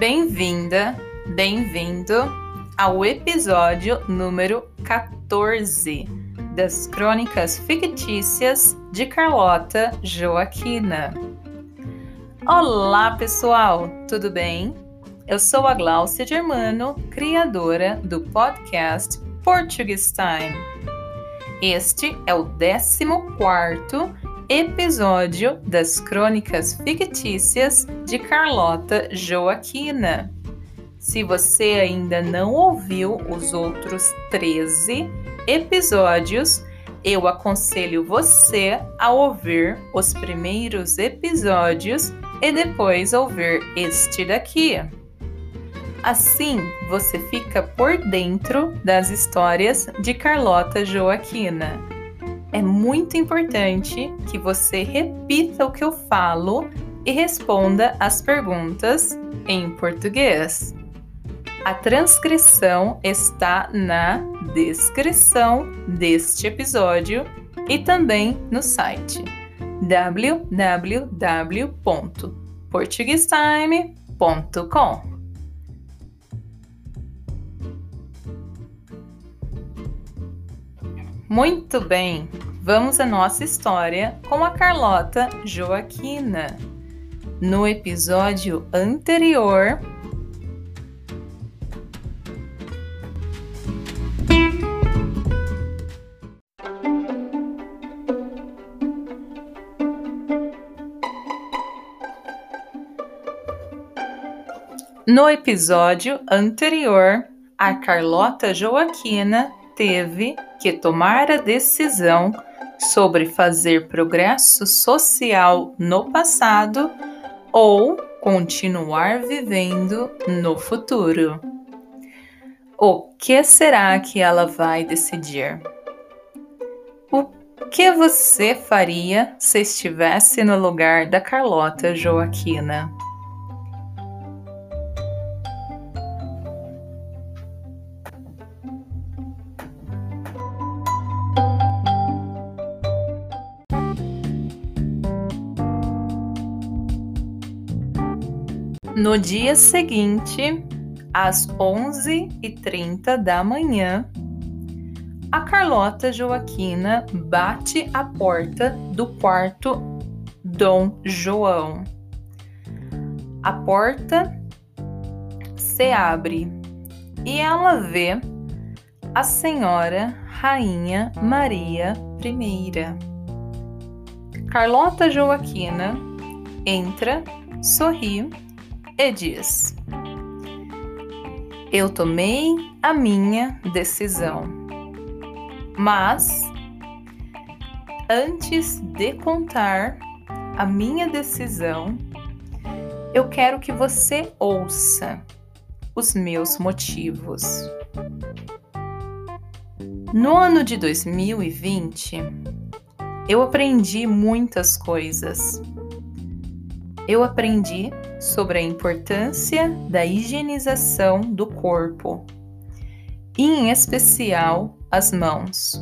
Bem-vinda, bem-vindo ao episódio número 14 das Crônicas Fictícias de Carlota Joaquina. Olá, pessoal, tudo bem? Eu sou a Glaucia Germano, criadora do podcast Portuguese Time. Este é o 14 episódio das Crônicas Fictícias de Carlota Joaquina. Se você ainda não ouviu os outros 13 episódios, eu aconselho você a ouvir os primeiros episódios e depois ouvir este daqui. Assim, você fica por dentro das histórias de Carlota Joaquina é muito importante que você repita o que eu falo e responda as perguntas em português. A transcrição está na descrição deste episódio e também no site www.portuguestime.com. Muito bem, vamos à nossa história com a Carlota Joaquina. No episódio anterior, No episódio anterior, a Carlota Joaquina teve que tomar a decisão sobre fazer progresso social no passado ou continuar vivendo no futuro. O que será que ela vai decidir? O que você faria se estivesse no lugar da Carlota Joaquina? No dia seguinte, às 11h30 da manhã, a Carlota Joaquina bate a porta do quarto Dom João. A porta se abre e ela vê a Senhora Rainha Maria I. Carlota Joaquina entra, sorri e diz: Eu tomei a minha decisão, mas antes de contar a minha decisão, eu quero que você ouça os meus motivos. No ano de 2020, eu aprendi muitas coisas. Eu aprendi sobre a importância da higienização do corpo, e em especial as mãos.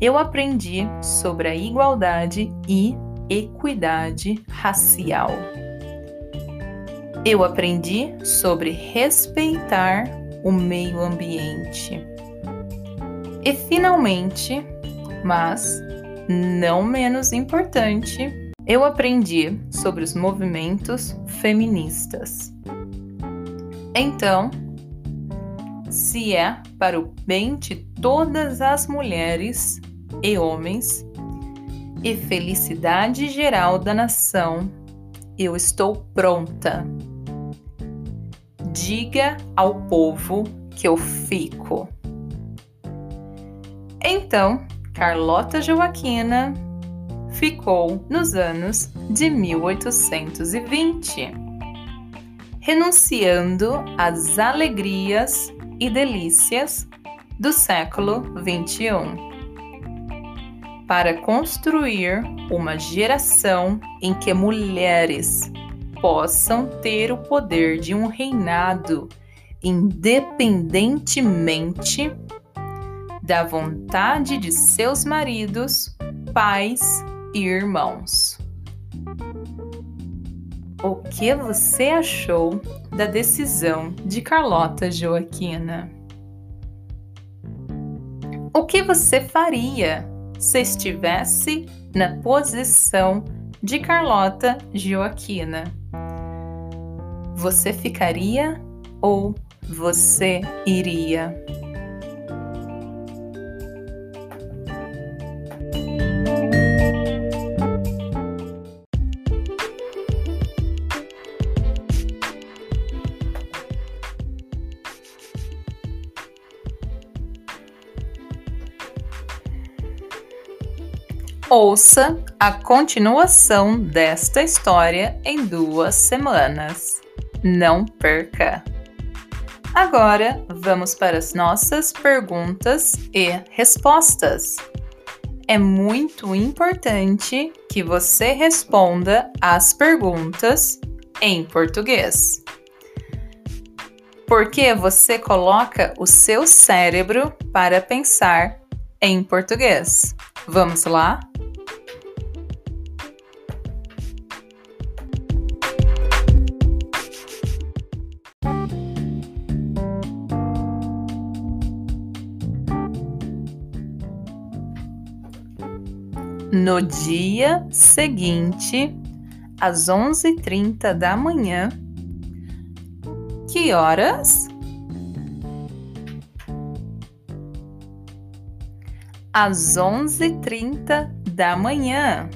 Eu aprendi sobre a igualdade e equidade racial. Eu aprendi sobre respeitar o meio ambiente. E finalmente, mas não menos importante, eu aprendi sobre os movimentos feministas. Então, se é para o bem de todas as mulheres e homens e felicidade geral da nação, eu estou pronta. Diga ao povo que eu fico. Então, Carlota Joaquina ficou nos anos de 1820, renunciando às alegrias e delícias do século XXI, para construir uma geração em que mulheres possam ter o poder de um reinado independentemente da vontade de seus maridos, pais e irmãos. O que você achou da decisão de Carlota Joaquina. O que você faria se estivesse na posição de Carlota Joaquina? Você ficaria ou você iria? Ouça a continuação desta história em duas semanas. Não perca! Agora vamos para as nossas perguntas e respostas. É muito importante que você responda as perguntas em português. Porque você coloca o seu cérebro para pensar em português. Vamos lá? No dia seguinte, às 11h30 da manhã, que horas? Às 11h30 da manhã.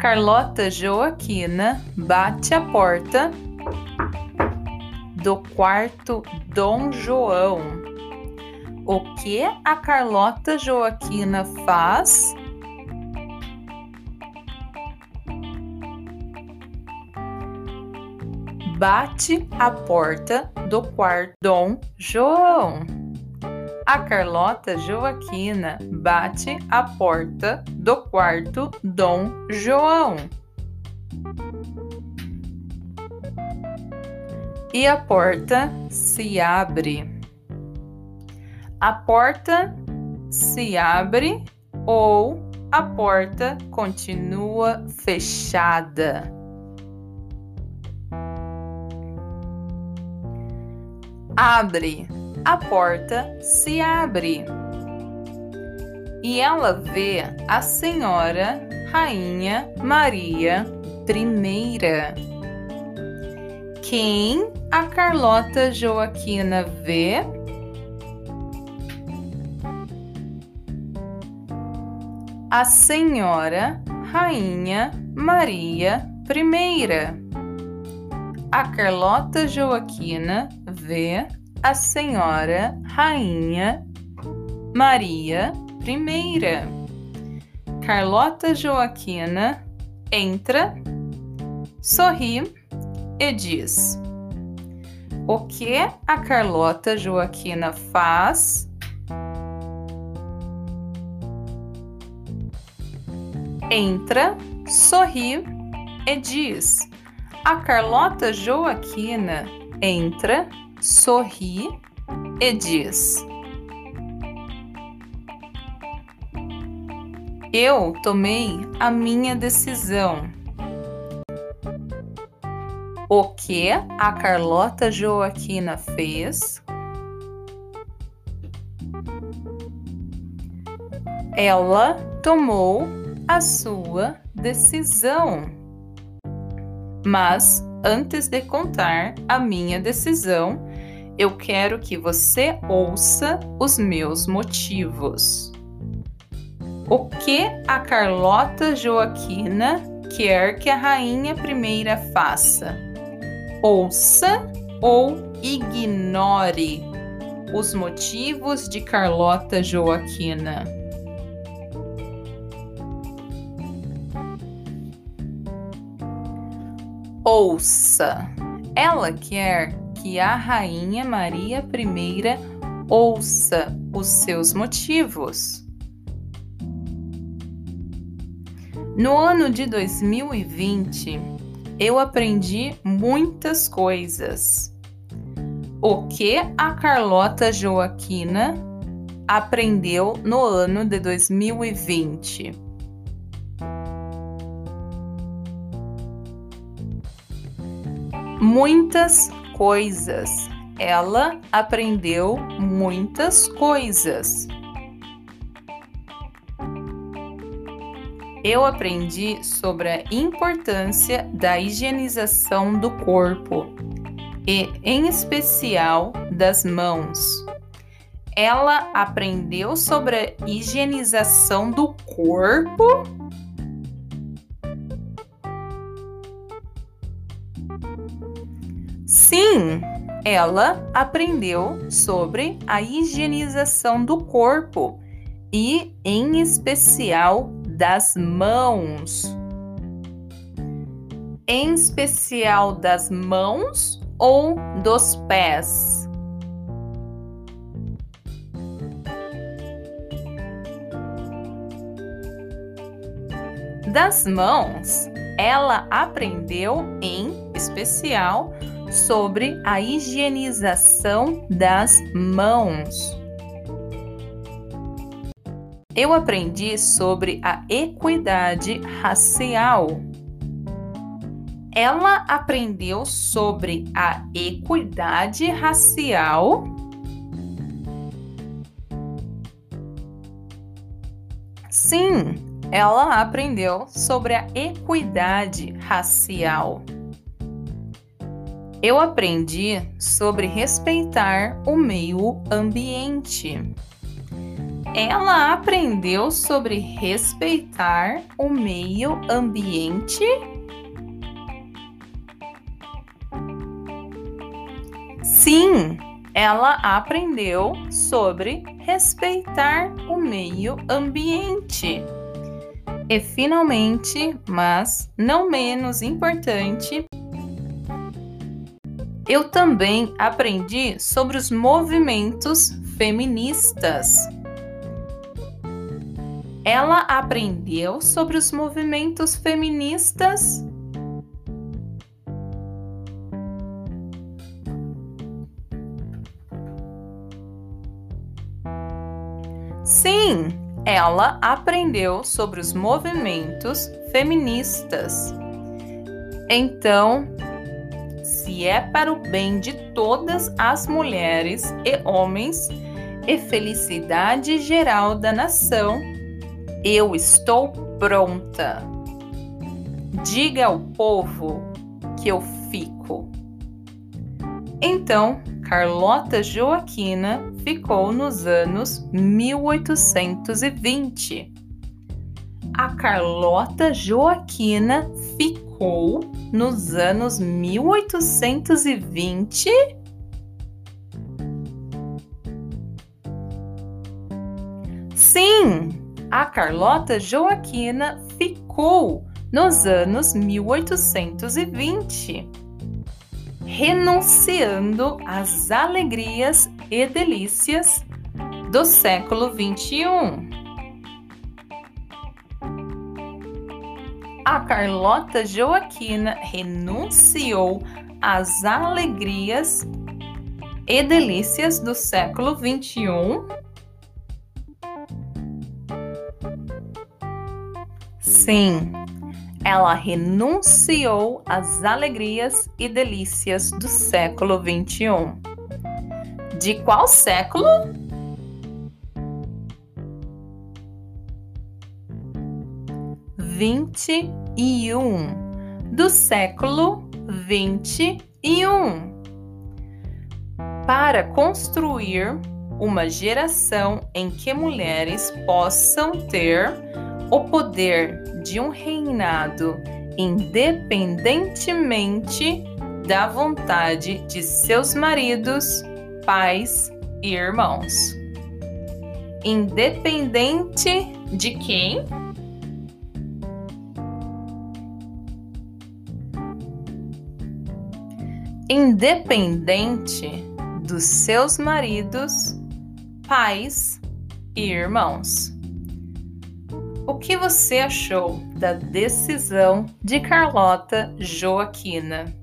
Carlota Joaquina bate a porta do quarto Dom João o que a Carlota Joaquina faz? Bate a porta do quarto Dom João. A Carlota Joaquina bate a porta do quarto Dom João. E a porta se abre a porta se abre ou a porta continua fechada. Abre, a porta se abre. E ela vê a Senhora Rainha Maria I. Quem a Carlota Joaquina vê? A Senhora Rainha Maria I. A Carlota Joaquina vê a Senhora Rainha Maria I. Carlota Joaquina entra, sorri e diz: O que a Carlota Joaquina faz entra, sorri e diz: A Carlota Joaquina entra, sorri e diz: Eu tomei a minha decisão. O que a Carlota Joaquina fez? Ela tomou a sua decisão. Mas antes de contar a minha decisão, eu quero que você ouça os meus motivos. O que a Carlota Joaquina quer que a rainha primeira faça? Ouça ou ignore os motivos de Carlota Joaquina. Ouça. Ela quer que a Rainha Maria I ouça os seus motivos. No ano de 2020, eu aprendi muitas coisas. O que a Carlota Joaquina aprendeu no ano de 2020? Muitas coisas. Ela aprendeu muitas coisas. Eu aprendi sobre a importância da higienização do corpo e, em especial, das mãos. Ela aprendeu sobre a higienização do corpo Sim, ela aprendeu sobre a higienização do corpo e, em especial, das mãos. Em especial das mãos ou dos pés? Das mãos, ela aprendeu em especial sobre a higienização das mãos. Eu aprendi sobre a equidade racial. Ela aprendeu sobre a equidade racial. Sim, ela aprendeu sobre a equidade racial. Eu aprendi sobre respeitar o meio ambiente. Ela aprendeu sobre respeitar o meio ambiente? Sim, ela aprendeu sobre respeitar o meio ambiente. E finalmente, mas não menos importante, eu também aprendi sobre os movimentos feministas. Ela aprendeu sobre os movimentos feministas? Sim, ela aprendeu sobre os movimentos feministas. Então, se é para o bem de todas as mulheres e homens e felicidade geral da nação, eu estou pronta. Diga ao povo que eu fico. Então, Carlota Joaquina ficou nos anos 1820. A Carlota Joaquina ficou nos anos 1820. Sim, a Carlota Joaquina ficou nos anos 1820, renunciando às alegrias e delícias do século 21. A Carlota Joaquina renunciou às alegrias e delícias do século XXI? Sim, ela renunciou às alegrias e delícias do século XXI. De qual século? 21 do século 21 para construir uma geração em que mulheres possam ter o poder de um reinado independentemente da vontade de seus maridos, pais e irmãos. Independente de quem? Independente dos seus maridos, pais e irmãos. O que você achou da decisão de Carlota Joaquina?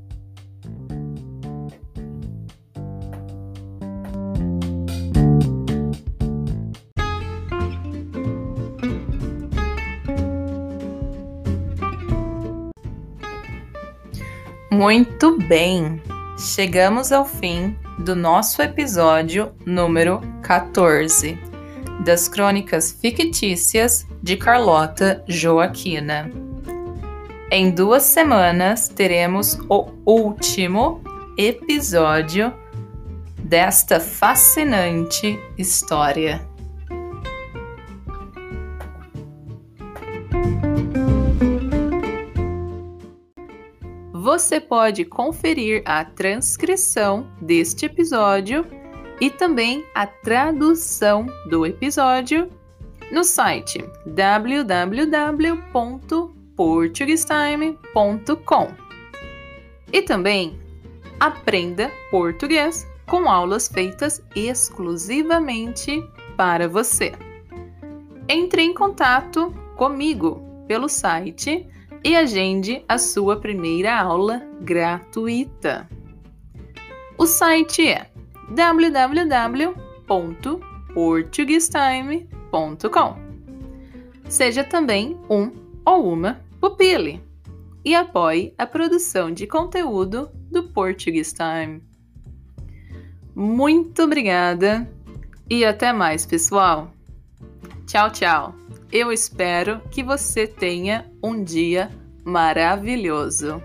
Muito bem! Chegamos ao fim do nosso episódio número 14 das Crônicas Fictícias de Carlota Joaquina. Em duas semanas teremos o último episódio desta fascinante história. Você pode conferir a transcrição deste episódio e também a tradução do episódio no site www.portuguestime.com. E também aprenda português com aulas feitas exclusivamente para você. Entre em contato comigo pelo site e agende a sua primeira aula gratuita. O site é www.portuguestime.com. Seja também um ou uma pupile e apoie a produção de conteúdo do Portuguese Time. Muito obrigada e até mais, pessoal. Tchau, tchau. Eu espero que você tenha um dia maravilhoso.